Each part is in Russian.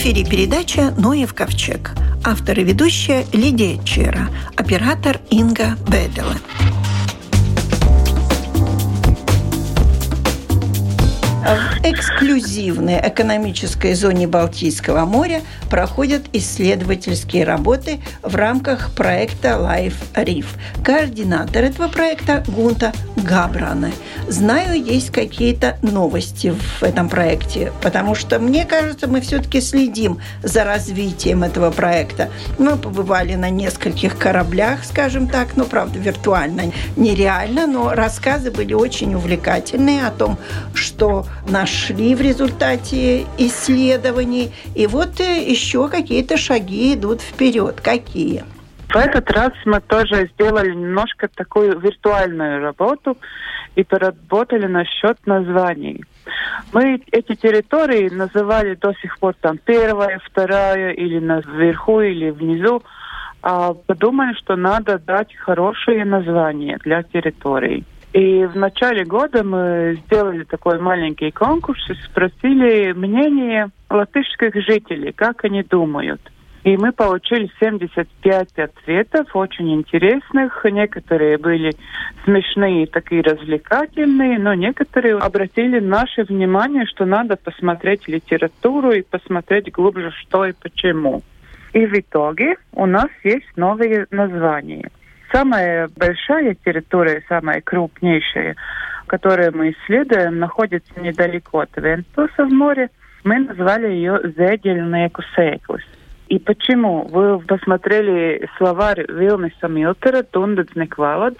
эфире передача «Ноев ковчег». Автор и ведущая Лидия Чера. Оператор Инга Бедела. В эксклюзивной экономической зоне Балтийского моря проходят исследовательские работы в рамках проекта Life Reef. Координатор этого проекта Гунта Габраны. Знаю, есть какие-то новости в этом проекте, потому что, мне кажется, мы все-таки следим за развитием этого проекта. Мы побывали на нескольких кораблях, скажем так, ну, правда, виртуально, нереально, но рассказы были очень увлекательные о том, что нашли в результате исследований. И вот э, еще какие-то шаги идут вперед. Какие? В этот раз мы тоже сделали немножко такую виртуальную работу и поработали насчет названий. Мы эти территории называли до сих пор там первая, вторая, или наверху, или внизу. А подумали, что надо дать хорошие названия для территорий. И в начале года мы сделали такой маленький конкурс и спросили мнение латышских жителей, как они думают. И мы получили 75 ответов, очень интересных. Некоторые были смешные, такие развлекательные, но некоторые обратили наше внимание, что надо посмотреть литературу и посмотреть глубже, что и почему. И в итоге у нас есть новые названия. Самая большая территория, самая крупнейшая, которую мы исследуем, находится недалеко от Вентуса в море. Мы назвали ее Зедельнеку Сейклис. И почему? Вы посмотрели словарь Вилнеса Милтера «Тундецник валад».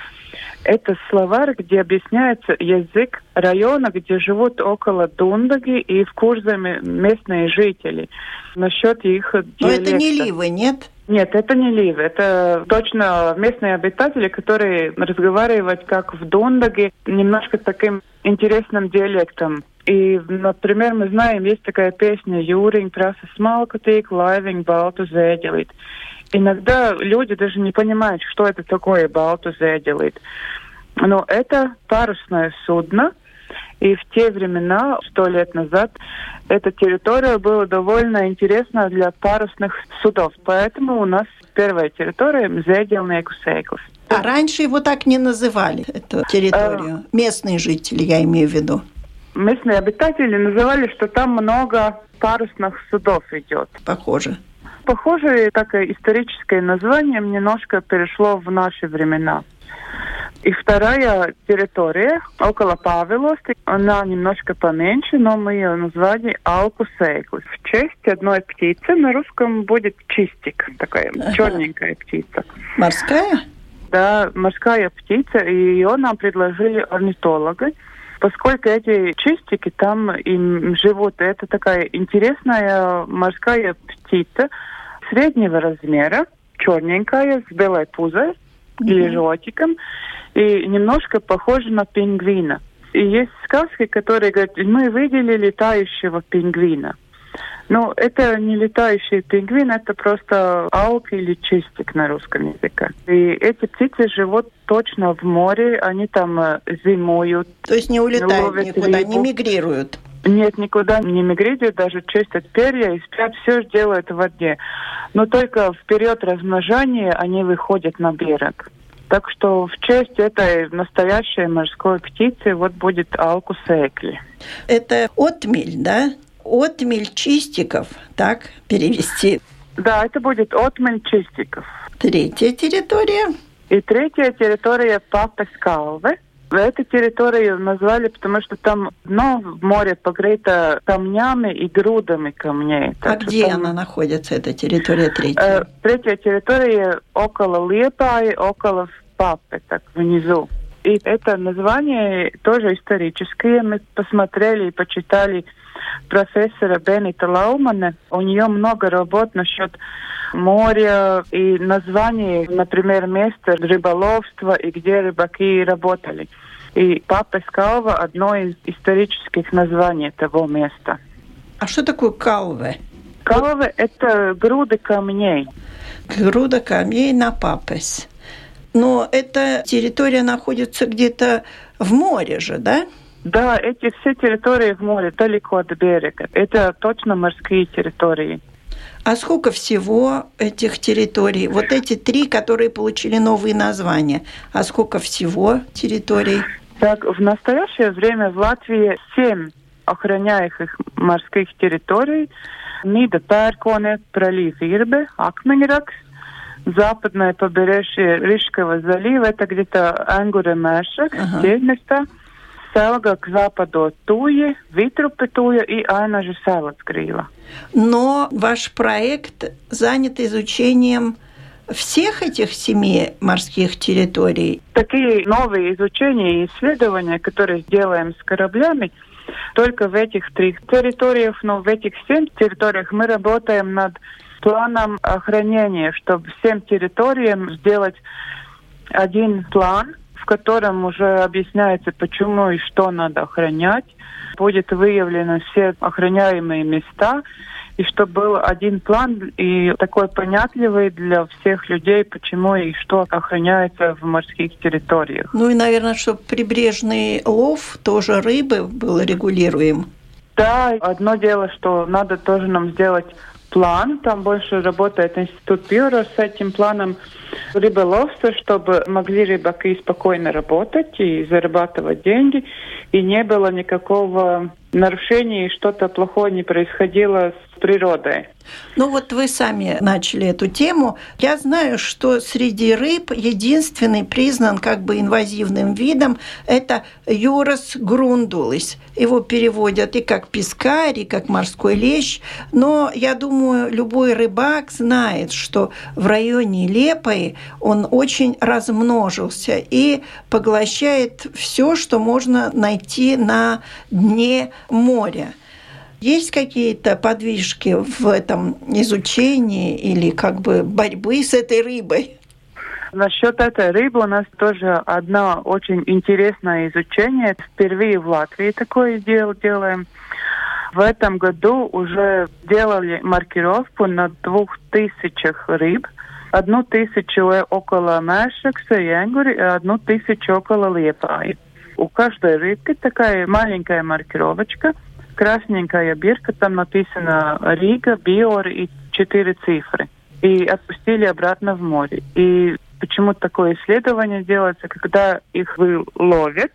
Это словарь, где объясняется язык района, где живут около Дундаги и в Курзаме местные жители. Насчет их диалекта. Но это не Ливы, нет? Нет, это не Лив, это точно местные обитатели, которые разговаривают как в Дундаге, немножко таким интересным диалектом. И, например, мы знаем, есть такая песня «Jūriņ' prasa smalku tīkl', laiviņ' baltu zēģelīt'». Иногда люди даже не понимают, что это такое baltu zēģelīt'. Но это парусное судно, и в те времена, сто лет назад, эта территория была довольно интересна для парусных судов. Поэтому у нас первая территория – Зедельнеку Сейклс. А раньше его так не называли, эту территорию? А, Местные жители, я имею в виду. Местные обитатели называли, что там много парусных судов идет. Похоже. Похоже, такое историческое название немножко перешло в наши времена. И вторая территория около Павелости, она немножко поменьше, но мы ее назвали Алку Сейклус. В честь одной птицы на русском будет чистик, такая ага. черненькая птица. Морская? Да, морская птица, и ее нам предложили орнитологи поскольку эти чистики там им живут. Это такая интересная морская птица среднего размера, черненькая, с белой пузой. Или животиком и немножко похоже на пингвина. И есть сказки, которые говорят, мы видели летающего пингвина. Но это не летающий пингвин, это просто алк или чистик на русском языке. И эти птицы живут точно в море, они там э, зимуют. То есть не улетают никуда, рыбу. не мигрируют? Нет, никуда не мигрируют, даже чистят перья и спят, все делают в воде. Но только в период размножения они выходят на берег. Так что в честь этой настоящей морской птицы вот будет Алку Секли. Это отмель, да? Отмель чистиков, так перевести? Да, это будет отмель чистиков. Третья территория? И третья территория Папы Скалвы. Эту территорию назвали, потому что там дно в море покрыто камнями и грудами камней. А где там... она находится, эта территория третья? Э, третья территория около Лепаи, около Папы, так внизу. И это название тоже историческое. Мы посмотрели и почитали профессора Бенита Лаумана. У нее много работ насчет моря и названий, например, места рыболовства и где рыбаки работали. И Папа Калва – одно из исторических названий того места. А что такое Калве? Калве – это груды камней. Груда камней на Папес. Но эта территория находится где-то в море же, да? Да, эти все территории в море, далеко от берега. Это точно морские территории. А сколько всего этих территорий? Вот эти три, которые получили новые названия. А сколько всего территорий? Так, в настоящее время в Латвии семь охраняемых морских территорий. Нида Пērkone, пролив Ирбе, Акмениракс, западное побережье Рижского залива, это где-то Ангура Мэшек, ага. места. Selga западу Туи, Витрупы Туя и Айнажи Салацкрила. Но ваш проект занят изучением всех этих семи морских территорий? Такие новые изучения и исследования, которые делаем с кораблями, только в этих трех территориях, но в этих семь территориях мы работаем над планом охранения, чтобы всем территориям сделать один план, в котором уже объясняется, почему и что надо охранять. Будет выявлены все охраняемые места, и чтобы был один план и такой понятливый для всех людей, почему и что охраняется в морских территориях. Ну и, наверное, чтобы прибрежный лов, тоже рыбы, был регулируем. Да, одно дело, что надо тоже нам сделать план. Там больше работает институт Бюро с этим планом рыболовства, чтобы могли рыбаки спокойно работать и зарабатывать деньги, и не было никакого нарушений, что-то плохое не происходило природой. Ну вот вы сами начали эту тему. Я знаю, что среди рыб единственный признан как бы инвазивным видом – это юрос грундулис. Его переводят и как пескарь, и как морской лещ. Но я думаю, любой рыбак знает, что в районе Лепой он очень размножился и поглощает все, что можно найти на дне моря. Есть какие-то подвижки в этом изучении или как бы борьбы с этой рыбой? Насчет этой рыбы у нас тоже одно очень интересное изучение. Впервые в Латвии такое дело делаем. В этом году уже делали маркировку на двух тысячах рыб. Одну тысячу около Мэшекса и Энгури, и одну тысячу около Лепаи. У каждой рыбки такая маленькая маркировочка – красненькая бирка, там написано Рига, Биор и четыре цифры. И отпустили обратно в море. И почему такое исследование делается, когда их ловят,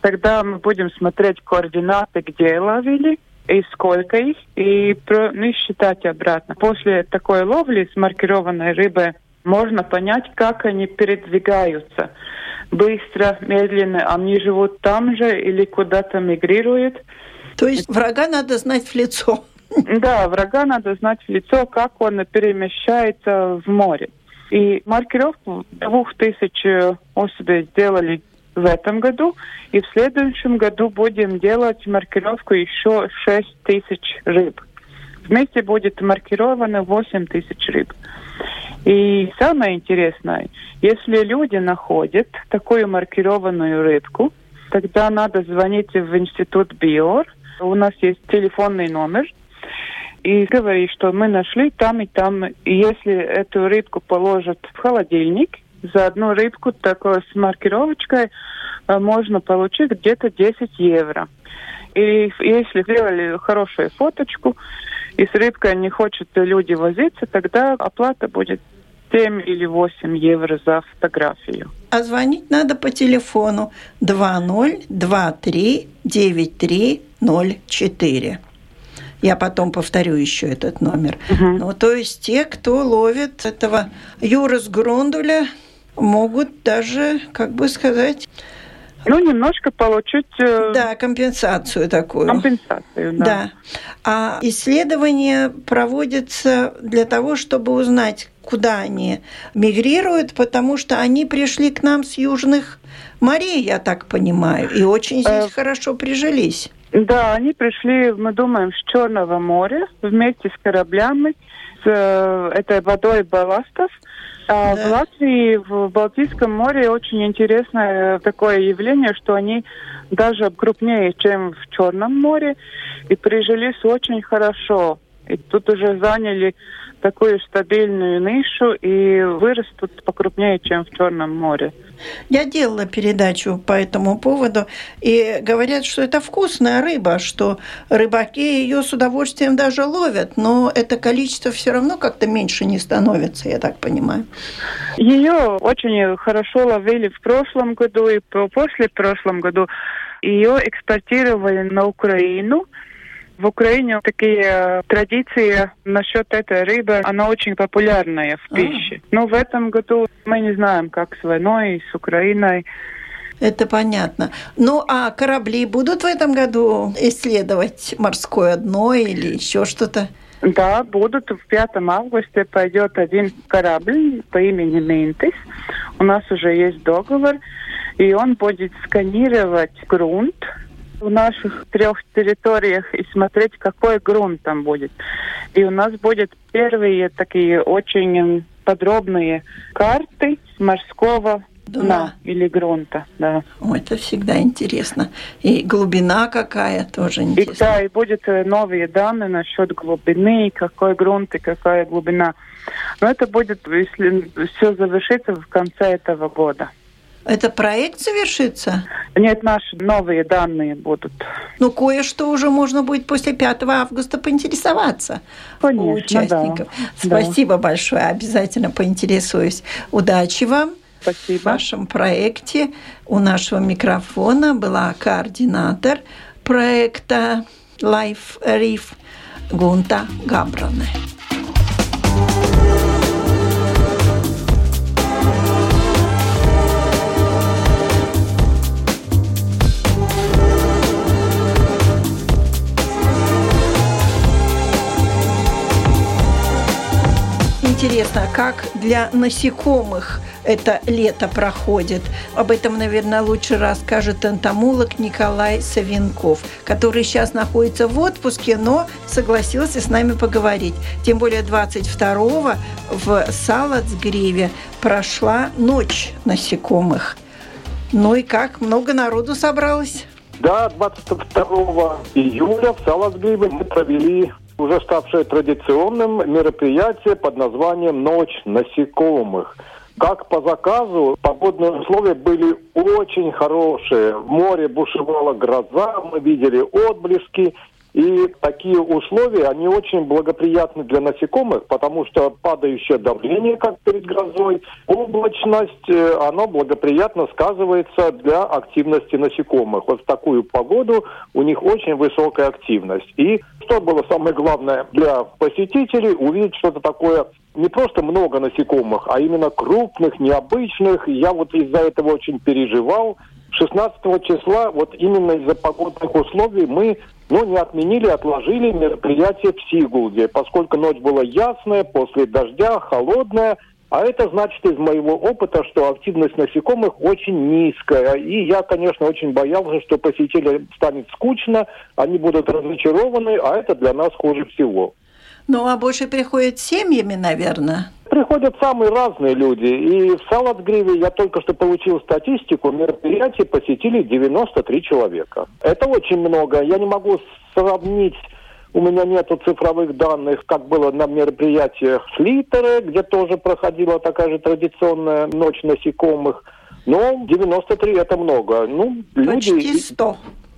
тогда мы будем смотреть координаты, где ловили, и сколько их, и, ну, и считать обратно. После такой ловли с маркированной рыбой можно понять, как они передвигаются. Быстро, медленно, они живут там же или куда-то мигрируют. То есть врага надо знать в лицо. Да, врага надо знать в лицо, как он перемещается в море. И маркировку двух тысяч особей сделали в этом году, и в следующем году будем делать маркировку еще шесть тысяч рыб. Вместе будет маркировано восемь тысяч рыб. И самое интересное, если люди находят такую маркированную рыбку, тогда надо звонить в институт БИОР, у нас есть телефонный номер, и говорит, что мы нашли там и там. Если эту рыбку положат в холодильник, за одну рыбку такой с маркировочкой э, можно получить где-то 10 евро. И если сделали хорошую фоточку, и с рыбкой не хочет люди возиться, тогда оплата будет 7 или 8 евро за фотографию. А звонить надо по телефону 2023 9304. Я потом повторю еще этот номер. Угу. Ну, то есть те, кто ловит этого Юрас Грундуля, могут даже, как бы сказать, ну, немножко получить... Э... Да, компенсацию такую. Компенсацию, да. Да. А исследования проводятся для того, чтобы узнать, куда они мигрируют, потому что они пришли к нам с южных морей, я так понимаю, и очень здесь э... хорошо прижились. Да, они пришли, мы думаем, с Черного моря вместе с кораблями, с э, этой водой балластов. А да. в Латвии, в Балтийском море очень интересное такое явление, что они даже крупнее, чем в Черном море, и прижились очень хорошо. И тут уже заняли такую стабильную нишу и вырастут покрупнее, чем в Черном море. Я делала передачу по этому поводу, и говорят, что это вкусная рыба, что рыбаки ее с удовольствием даже ловят, но это количество все равно как-то меньше не становится, я так понимаю. Ее очень хорошо ловили в прошлом году и после прошлом году. Ее экспортировали на Украину, в Украине такие э, традиции насчет этой рыбы, она очень популярная в пище. А. Но в этом году мы не знаем, как с войной, с Украиной. Это понятно. Ну, а корабли будут в этом году исследовать морское дно или еще что-то? Да, будут. В 5 августа пойдет один корабль по имени Ментис. У нас уже есть договор, и он будет сканировать грунт в наших трех территориях и смотреть, какой грунт там будет. И у нас будет первые такие очень подробные карты морского дна, дна или грунта, да. О, это всегда интересно. И глубина какая тоже интересно. И, да, и будет э, новые данные насчет глубины, какой грунт и какая глубина. Но это будет, если все завершится в конце этого года. Это проект завершится? Нет, наши новые данные будут. Ну, кое-что уже можно будет после 5 августа поинтересоваться Конечно, у участников. Да. Спасибо да. большое, обязательно поинтересуюсь. Удачи вам. Спасибо. В вашем проекте у нашего микрофона была координатор проекта Life Reef Гунта Габране. Интересно, как для насекомых это лето проходит. Об этом, наверное, лучше расскажет энтомолог Николай Савенков, который сейчас находится в отпуске, но согласился с нами поговорить. Тем более 22-го в Салацгриве прошла ночь насекомых. Ну и как? Много народу собралось? Да, 22 июля в Салацгриве мы провели уже ставшее традиционным мероприятие под названием «Ночь насекомых». Как по заказу, погодные условия были очень хорошие. В море бушевала гроза, мы видели отблески. И такие условия, они очень благоприятны для насекомых, потому что падающее давление, как перед грозой, облачность, э, оно благоприятно сказывается для активности насекомых. Вот в такую погоду у них очень высокая активность. И что было самое главное для посетителей, увидеть что-то такое не просто много насекомых, а именно крупных, необычных. Я вот из-за этого очень переживал. 16 числа, вот именно из-за погодных условий, мы ну, не отменили, отложили мероприятие в Сигулде, поскольку ночь была ясная, после дождя, холодная, а это значит из моего опыта, что активность насекомых очень низкая. И я, конечно, очень боялся, что посетителям станет скучно, они будут разочарованы, а это для нас хуже всего. Ну, а больше приходят семьями, наверное. Приходят самые разные люди. И в Салатгриве я только что получил статистику. Мероприятий посетили 93 человека. Это очень много. Я не могу сравнить у меня нету цифровых данных, как было на мероприятиях Слитеры, где тоже проходила такая же традиционная ночь насекомых. Но 93 это много. Ну, люди... Почти 100.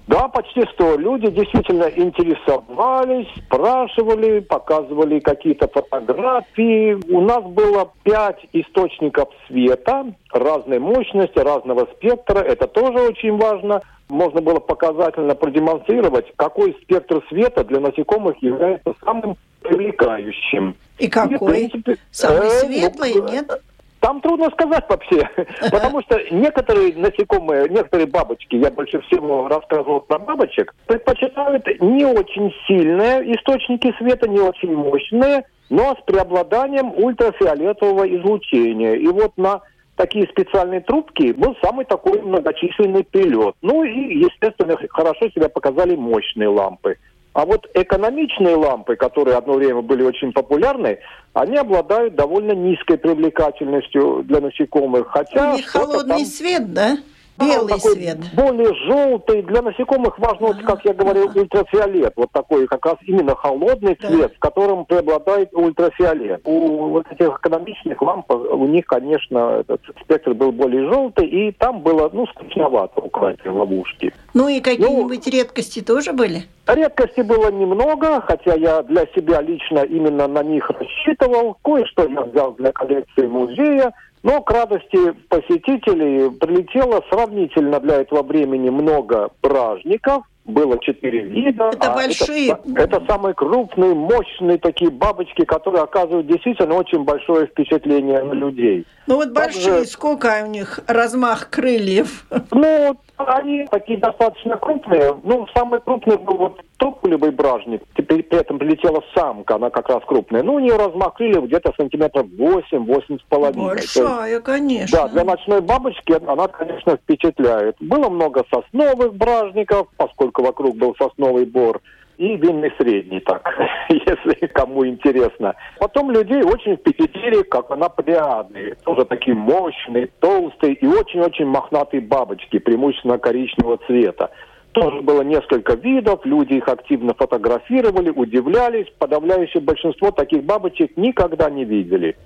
Да, почти 100. Люди действительно интересовались, спрашивали, показывали какие-то фотографии. У нас было пять источников света разной мощности, разного спектра. Это тоже очень важно. Можно было показательно продемонстрировать, какой спектр света для насекомых является самым привлекающим. И какой? И, принципе, Самый э, светлый, ну, нет? Там трудно сказать вообще, потому что некоторые насекомые, некоторые бабочки, я больше всего рассказывал про бабочек, предпочитают не очень сильные источники света, не очень мощные, но с преобладанием ультрафиолетового излучения. И вот на такие специальные трубки был самый такой многочисленный перелет. Ну и, естественно, хорошо себя показали мощные лампы. А вот экономичные лампы, которые одно время были очень популярны, они обладают довольно низкой привлекательностью для насекомых. Хотя У них холодный там... свет, да? Белый такой свет. Более желтый. Для насекомых важно, вот, как я говорил, ультрафиолет. Вот такой как раз именно холодный Да. цвет, в котором преобладает ультрафиолет. У вот этих экономичных ламп, у них, конечно, этот спектр был более желтый, и там было, ну, скучновато у этой ловушки. Ну и какие-нибудь редкости тоже были? Редкостей было немного, хотя я для себя лично именно на них рассчитывал. Кое-что я взял для коллекции музея. Но к радости посетителей прилетело сравнительно для этого времени много бражников. Было четыре вида. Это а большие? Это, это самые крупные, мощные такие бабочки, которые оказывают действительно очень большое впечатление на людей. Ну вот Также- большие, сколько у них размах крыльев? Ну, они такие достаточно крупные. Ну, самый крупный был вот тополевый бражник. При этом прилетела самка, она как раз крупная. Ну, у нее размах крыльев где-то сантиметров 8-8 с половиной. Есть, Большая, конечно. Да, для ночной бабочки она, конечно, впечатляет. Было много сосновых бражников, поскольку вокруг был сосновый бор, и винный средний, так, если кому интересно. Потом людей очень впечатлили, как она приадные. Тоже такие мощные, толстые и очень-очень мохнатые бабочки, преимущественно коричневого цвета. Тоже было несколько видов, люди их активно фотографировали, удивлялись. Подавляющее большинство таких бабочек никогда не видели.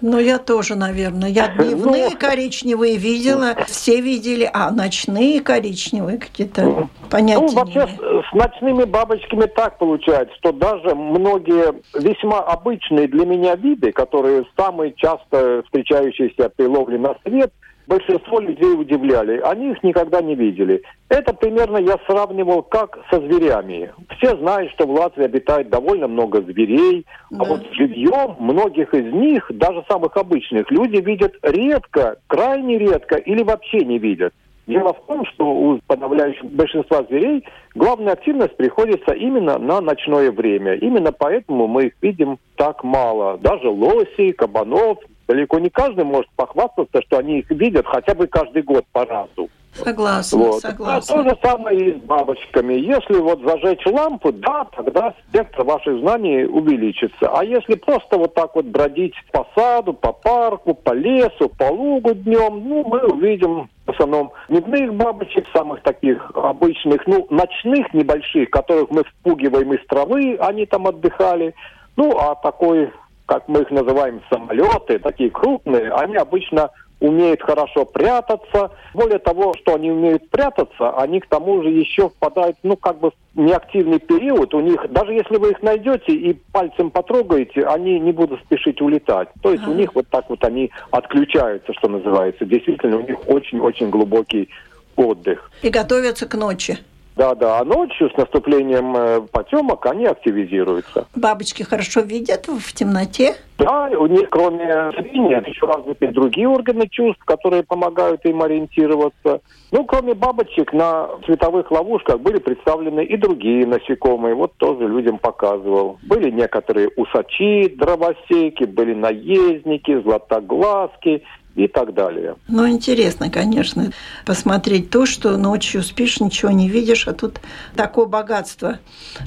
Ну, я тоже, наверное. Я дневные Ну. коричневые видела, все видели, а ночные коричневые какие-то понятия Ну, вообще, с ночными бабочками так получается, что даже многие весьма обычные для меня виды, которые самые часто встречающиеся при ловле на свет, большинство людей удивляли. Они их никогда не видели. Это примерно я сравнивал как со зверями. Все знают, что в Латвии обитает довольно много зверей, Да. а вот живьем многих из них, даже самых обычных, люди видят редко, крайне редко или вообще не видят. Дело в том, что у подавляющего большинства зверей главная активность приходится именно на ночное время. Именно поэтому мы их видим так мало. Даже лосей, кабанов. Далеко не каждый может похвастаться, что они их видят хотя бы каждый год по разу. Согласна, Вот. А согласна. то же самое и с бабочками. Если вот зажечь лампу, да, тогда спектр ваших знаний увеличится. А если просто вот так вот бродить по саду, по парку, по лесу, по лугу днем, ну, мы увидим в основном дневных бабочек, самых таких обычных, ну, ночных небольших, которых мы впугиваем из травы, они там отдыхали. Ну, а такой, как мы их называем, самолеты, такие крупные, они обычно умеют хорошо прятаться. Более того, что они умеют прятаться, они к тому же еще впадают, ну, как бы в неактивный период. У них, даже если вы их найдете и пальцем потрогаете, они не будут спешить улетать. То есть у них вот так вот они отключаются, что называется. Действительно, у них очень-очень глубокий отдых. И готовятся к ночи. Да-да, а ночью с наступлением э, потемок они активизируются. Бабочки хорошо видят в темноте. Да, у них кроме зрения еще развиты другие органы чувств, которые помогают им ориентироваться. Ну, кроме бабочек, на световых ловушках были представлены и другие насекомые. Вот тоже людям показывал. Были некоторые усачи, дровосеки, были наездники, златоглазки и так далее. Ну, интересно, конечно, посмотреть то, что ночью спишь, ничего не видишь, а тут такое богатство.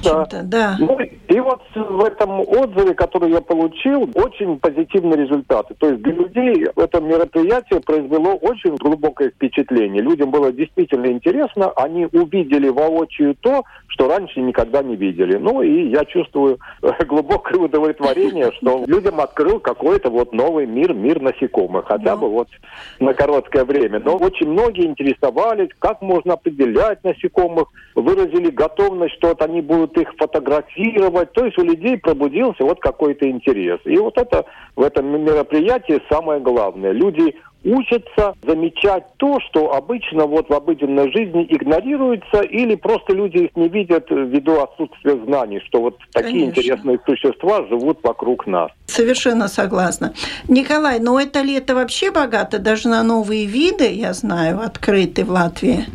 Да. Да. Ну, и вот в этом отзыве, который я получил, очень позитивные результаты. То есть для людей это мероприятие произвело очень глубокое впечатление. Людям было действительно интересно, они увидели воочию то, что раньше никогда не видели. Ну и я чувствую глубокое удовлетворение, что людям открыл какой-то вот новый мир, мир насекомых, хотя бы вот на короткое время. Но очень многие интересовались, как можно определять насекомых, выразили готовность, что вот они будут их фотографировать. То есть у людей пробудился вот какой-то интерес. И вот это в этом мероприятии самое главное. Люди учатся замечать то, что обычно вот в обыденной жизни игнорируется, или просто люди их не видят ввиду отсутствия знаний, что вот такие Конечно. интересные существа живут вокруг нас. Совершенно согласна. Николай, ну это лето вообще богато, даже на новые виды, я знаю, открыты в Латвии.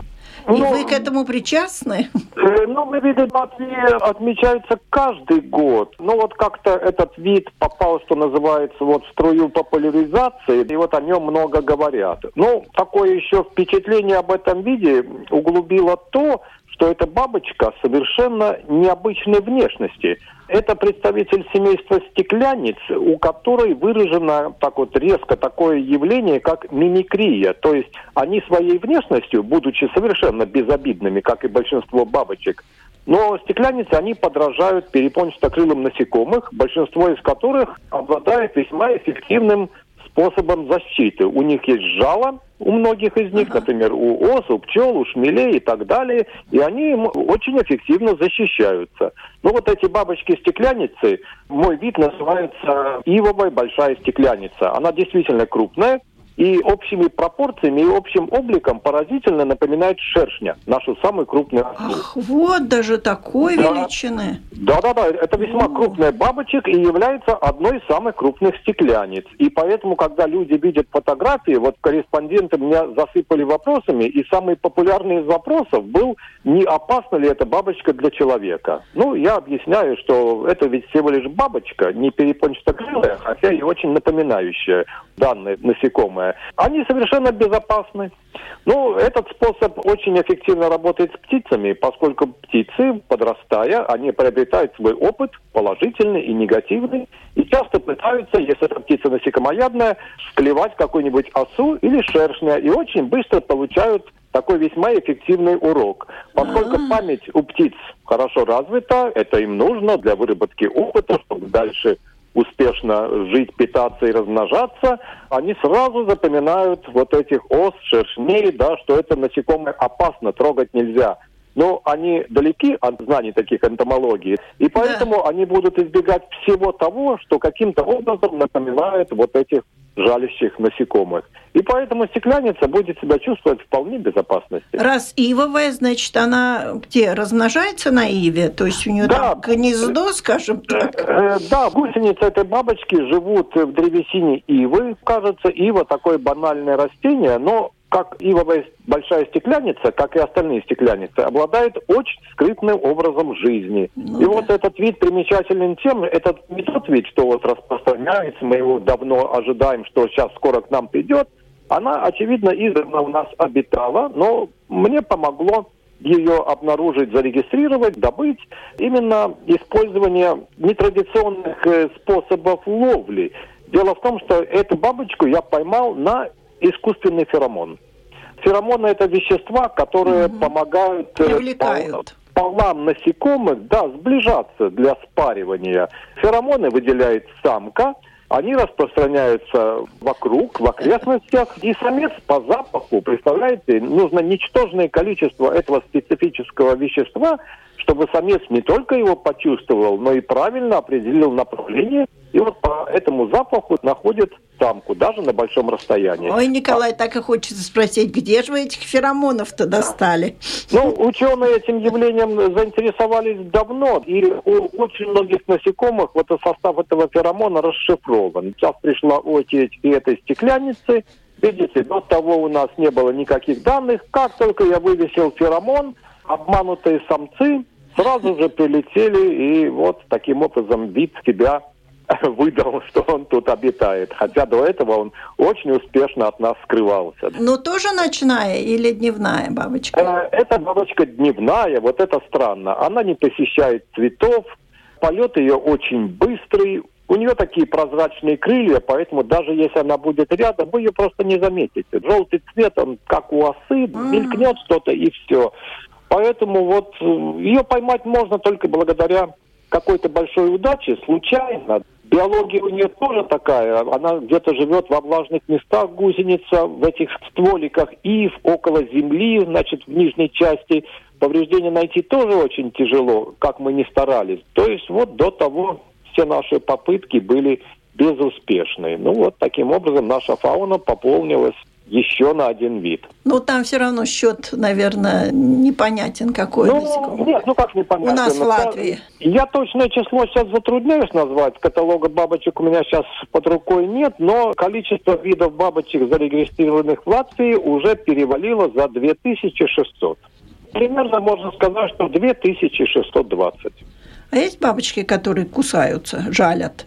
И Ну, вы к этому причастны? Э, Новый вид в Латвии отмечается каждый год. Но вот как-то этот вид попал, что называется, вот в струю популяризации, и вот о нем много говорят. Ну, такое еще впечатление об этом виде углубило то, что эта бабочка совершенно необычной внешности. Это представитель семейства стекляниц, у которой выражено так вот резко такое явление, как мимикрия. То есть они своей внешностью, будучи совершенно безобидными, как и большинство бабочек, но стекляницы, они подражают перепончатокрылым насекомых, большинство из которых обладает весьма эффективным способом защиты. У них есть жало, у многих из них, например, у ос, у пчел, у шмелей и так далее, и они очень эффективно защищаются. Но вот эти бабочки-стекляницы, мой вид называется ивовая большая стекляница. Она действительно крупная, и общими пропорциями и общим обликом поразительно напоминает шершня, нашу самую крупную. Ах, вот даже такой да. величины. Да-да-да, это весьма О. крупная бабочек и является одной из самых крупных стекляниц. И поэтому, когда люди видят фотографии, вот корреспонденты меня засыпали вопросами, и самый популярный из вопросов был, не опасна ли эта бабочка для человека. Ну, я объясняю, что это ведь всего лишь бабочка, не перепончатокрылая, хотя и очень напоминающая данное насекомое самое. Они совершенно безопасны. Ну, этот способ очень эффективно работает с птицами, поскольку птицы, подрастая, они приобретают свой опыт, положительный и негативный, и часто пытаются, если эта птица насекомоядная, склевать какую-нибудь осу или шершня, и очень быстро получают такой весьма эффективный урок. Поскольку А-а-а. память у птиц хорошо развита, это им нужно для выработки опыта, чтобы дальше успешно жить, питаться и размножаться, они сразу запоминают вот этих ос, шершней, да, что это насекомое опасно, трогать нельзя. Но они далеки от знаний таких энтомологии, и поэтому да. они будут избегать всего того, что каким-то образом напоминает вот этих жалящих насекомых. И поэтому стекляница будет себя чувствовать вполне безопасности. Раз ивовая, значит, она где, размножается на иве? То есть у нее да. там гнездо, скажем так? Да, гусеницы этой бабочки живут в древесине ивы. Кажется, ива такое банальное растение, но как ивовая большая стекляница, как и остальные стекляницы, обладает очень скрытным образом жизни. Ну, и да. вот этот вид примечателен тем, это не тот вид, что вот распространяется, мы его давно ожидаем, что сейчас скоро к нам придет. Она, очевидно, издавна у нас обитала, но мне помогло ее обнаружить, зарегистрировать, добыть. Именно использование нетрадиционных э, способов ловли. Дело в том, что эту бабочку я поймал на искусственный феромон. Феромоны это вещества, которые угу. помогают э, Привлекают. полам насекомых, да, сближаться для спаривания. Феромоны выделяет самка, они распространяются вокруг, в окрестностях, и самец по запаху, представляете, нужно ничтожное количество этого специфического вещества, чтобы самец не только его почувствовал, но и правильно определил направление, и вот по этому запаху находит самку, даже на большом расстоянии. Ой, Николай, так и хочется спросить, где же вы этих феромонов-то достали? Ну, ученые этим явлением заинтересовались давно, и у очень многих насекомых вот состав этого феромона расшифрован. Сейчас пришла очередь и этой стекляницы, Видите, до того у нас не было никаких данных. Как только я вывесил феромон, обманутые самцы сразу же прилетели, и вот таким образом вид себя выдал, что он тут обитает. Хотя до этого он очень успешно от нас скрывался. Ну, тоже ночная или дневная бабочка? Э, это бабочка дневная, вот это странно. Она не посещает цветов, полет ее очень быстрый, у нее такие прозрачные крылья, поэтому даже если она будет рядом, вы ее просто не заметите. Желтый цвет, он как у осы, мелькнет что-то и все. Поэтому вот э, ее поймать можно только благодаря какой-то большой удаче, случайно. Биология у нее тоже такая. Она где-то живет во влажных местах, гусеница, в этих стволиках ив, около земли, значит, в нижней части. Повреждения найти тоже очень тяжело, как мы не старались. То есть вот до того все наши попытки были безуспешны. Ну вот таким образом наша фауна пополнилась еще на один вид. Ну, там все равно счет, наверное, непонятен какой. Ну, нет, ну как непонятен? У нас в Латвии. Я точное число сейчас затрудняюсь назвать. Каталога бабочек у меня сейчас под рукой нет, но количество видов бабочек, зарегистрированных в Латвии, уже перевалило за 2600. Примерно можно сказать, что 2620. А есть бабочки, которые кусаются, жалят?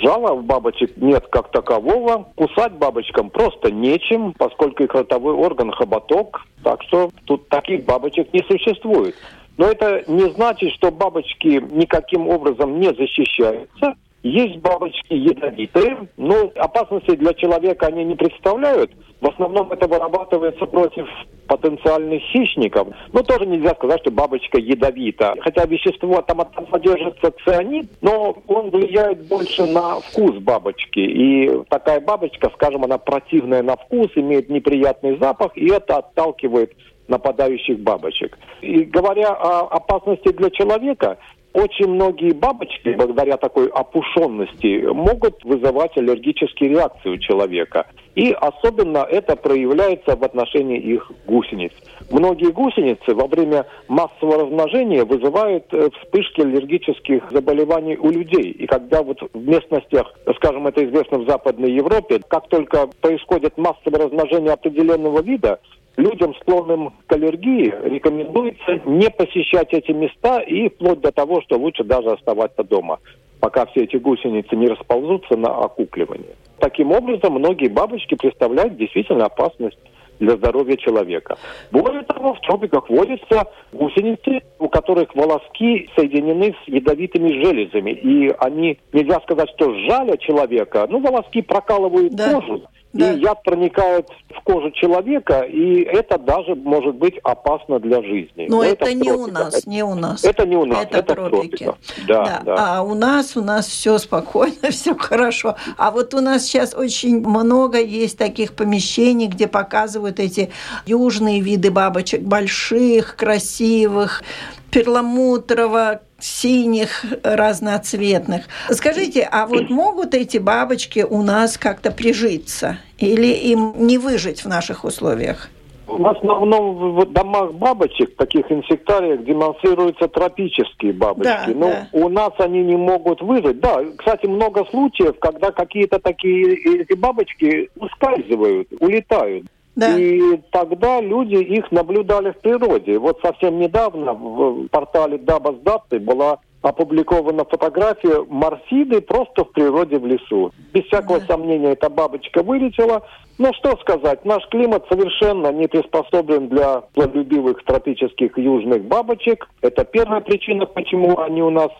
Жала у бабочек нет как такового. Кусать бабочкам просто нечем, поскольку их ротовой орган хоботок. Так что тут таких бабочек не существует. Но это не значит, что бабочки никаким образом не защищаются. Есть бабочки ядовитые, но опасности для человека они не представляют. В основном это вырабатывается против потенциальных хищников. Но тоже нельзя сказать, что бабочка ядовита. Хотя вещество там, там содержится цианид, но он влияет больше на вкус бабочки. И такая бабочка, скажем, она противная на вкус, имеет неприятный запах, и это отталкивает нападающих бабочек. И говоря о опасности для человека, очень многие бабочки, благодаря такой опушенности, могут вызывать аллергические реакции у человека. И особенно это проявляется в отношении их гусениц. Многие гусеницы во время массового размножения вызывают э, вспышки аллергических заболеваний у людей. И когда вот в местностях, скажем, это известно в Западной Европе, как только происходит массовое размножение определенного вида, людям, склонным к аллергии, рекомендуется не посещать эти места и вплоть до того, что лучше даже оставаться дома, пока все эти гусеницы не расползутся на окукливание. Таким образом, многие бабочки представляют действительно опасность для здоровья человека. Более того, в тропиках водятся гусеницы, у которых волоски соединены с ядовитыми железами. И они, нельзя сказать, что жалят человека, ну, волоски прокалывают да. кожу да. и яд проникает в кожу человека, и это даже может быть опасно для жизни. Но, Но это, это не у нас, не у нас. Это не у нас, это, это тропики. Да, да. да. А у нас, у нас все спокойно, все хорошо. А вот у нас сейчас очень много есть таких помещений, где показывают эти южные виды бабочек, больших, красивых, перламутрово, синих, разноцветных. Скажите, а вот могут эти бабочки у нас как-то прижиться? Или им не выжить в наших условиях? В основном в домах бабочек, таких инсектариях, демонстрируются тропические бабочки. Да, Но да. у нас они не могут выжить. Да, кстати, много случаев, когда какие-то такие эти бабочки ускальзывают, улетают. Да. И тогда люди их наблюдали в природе. Вот совсем недавно в портале Дабаздаты была опубликована фотография морфиды просто в природе в лесу. Без всякого да. сомнения эта бабочка вылетела. Но что сказать, наш климат совершенно не приспособлен для плодолюбивых тропических южных бабочек. Это первая причина, почему они у нас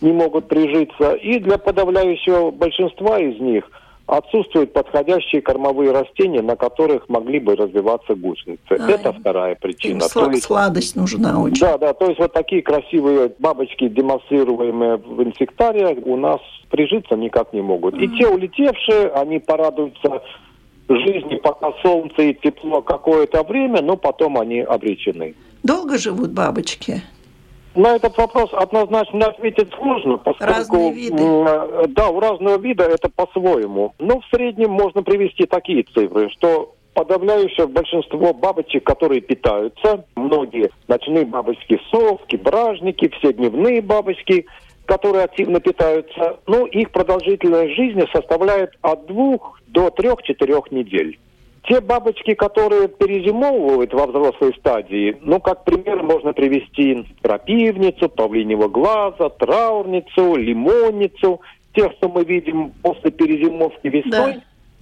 не могут прижиться. И для подавляющего большинства из них – отсутствуют подходящие кормовые растения, на которых могли бы развиваться гусеницы. А, Это вторая причина. Им то есть, сладость нужна очень. Да, да, то есть вот такие красивые бабочки, демонстрируемые в инсектариях, у нас прижиться никак не могут. И те улетевшие, они порадуются жизни, пока солнце и тепло какое-то время, но потом они обречены. Долго живут бабочки? На этот вопрос однозначно ответить сложно, поскольку виды. да, у разного вида это по-своему. Но в среднем можно привести такие цифры, что подавляющее большинство бабочек, которые питаются, многие ночные бабочки, совки, бражники, все дневные бабочки, которые активно питаются, ну, их продолжительность жизни составляет от двух до трех-четырех недель. Те бабочки, которые перезимовывают во взрослой стадии, ну, как пример, можно привести крапивницу, павлинего глаза, траурницу, лимонницу, тех, что мы видим после перезимовки весной, да.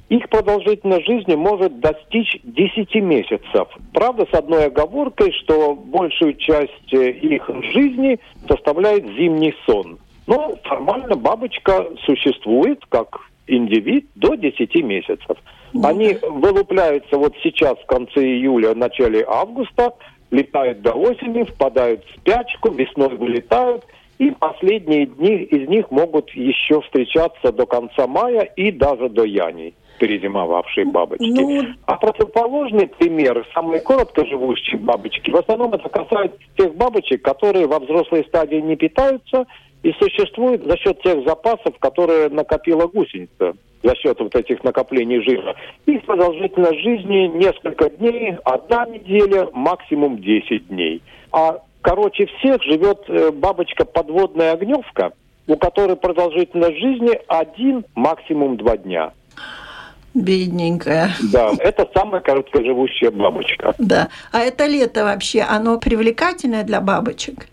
их продолжительность жизни может достичь 10 месяцев. Правда, с одной оговоркой, что большую часть э, их жизни составляет зимний сон. Но формально бабочка существует как индивид до 10 месяцев. Они вылупляются вот сейчас в конце июля, начале августа, летают до осени, впадают в спячку, весной вылетают, и последние дни из них могут еще встречаться до конца мая и даже до яни перезимовавшие бабочки. Ну... А противоположный пример, самые короткоживущие бабочки, в основном это касается тех бабочек, которые во взрослой стадии не питаются и существуют за счет тех запасов, которые накопила гусеница за счет вот этих накоплений жира. Их продолжительность жизни несколько дней, одна неделя, максимум 10 дней. А короче всех живет э, бабочка подводная огневка, у которой продолжительность жизни один, максимум два дня. Бедненькая. Да, это самая короткоживущая бабочка. Да. А это лето вообще, оно привлекательное для бабочек?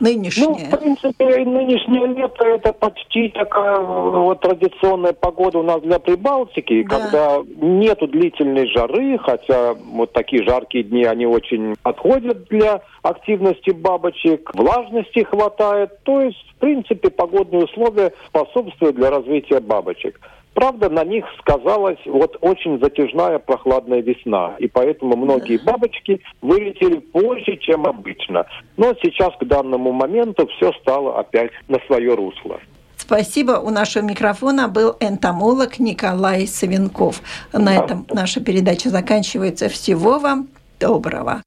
Нынешнее? Ну, в принципе, нынешнее лето это почти такая вот традиционная погода у нас для Прибалтики, да. когда нету длительной жары, хотя вот такие жаркие дни, они очень подходят для активности бабочек, влажности хватает, то есть, в принципе, погодные условия способствуют для развития бабочек. Правда, на них сказалась вот очень затяжная прохладная весна, и поэтому многие бабочки вылетели позже, чем обычно. Но сейчас к данному моменту все стало опять на свое русло. Спасибо. У нашего микрофона был энтомолог Николай Савенков. На этом наша передача заканчивается. Всего вам доброго.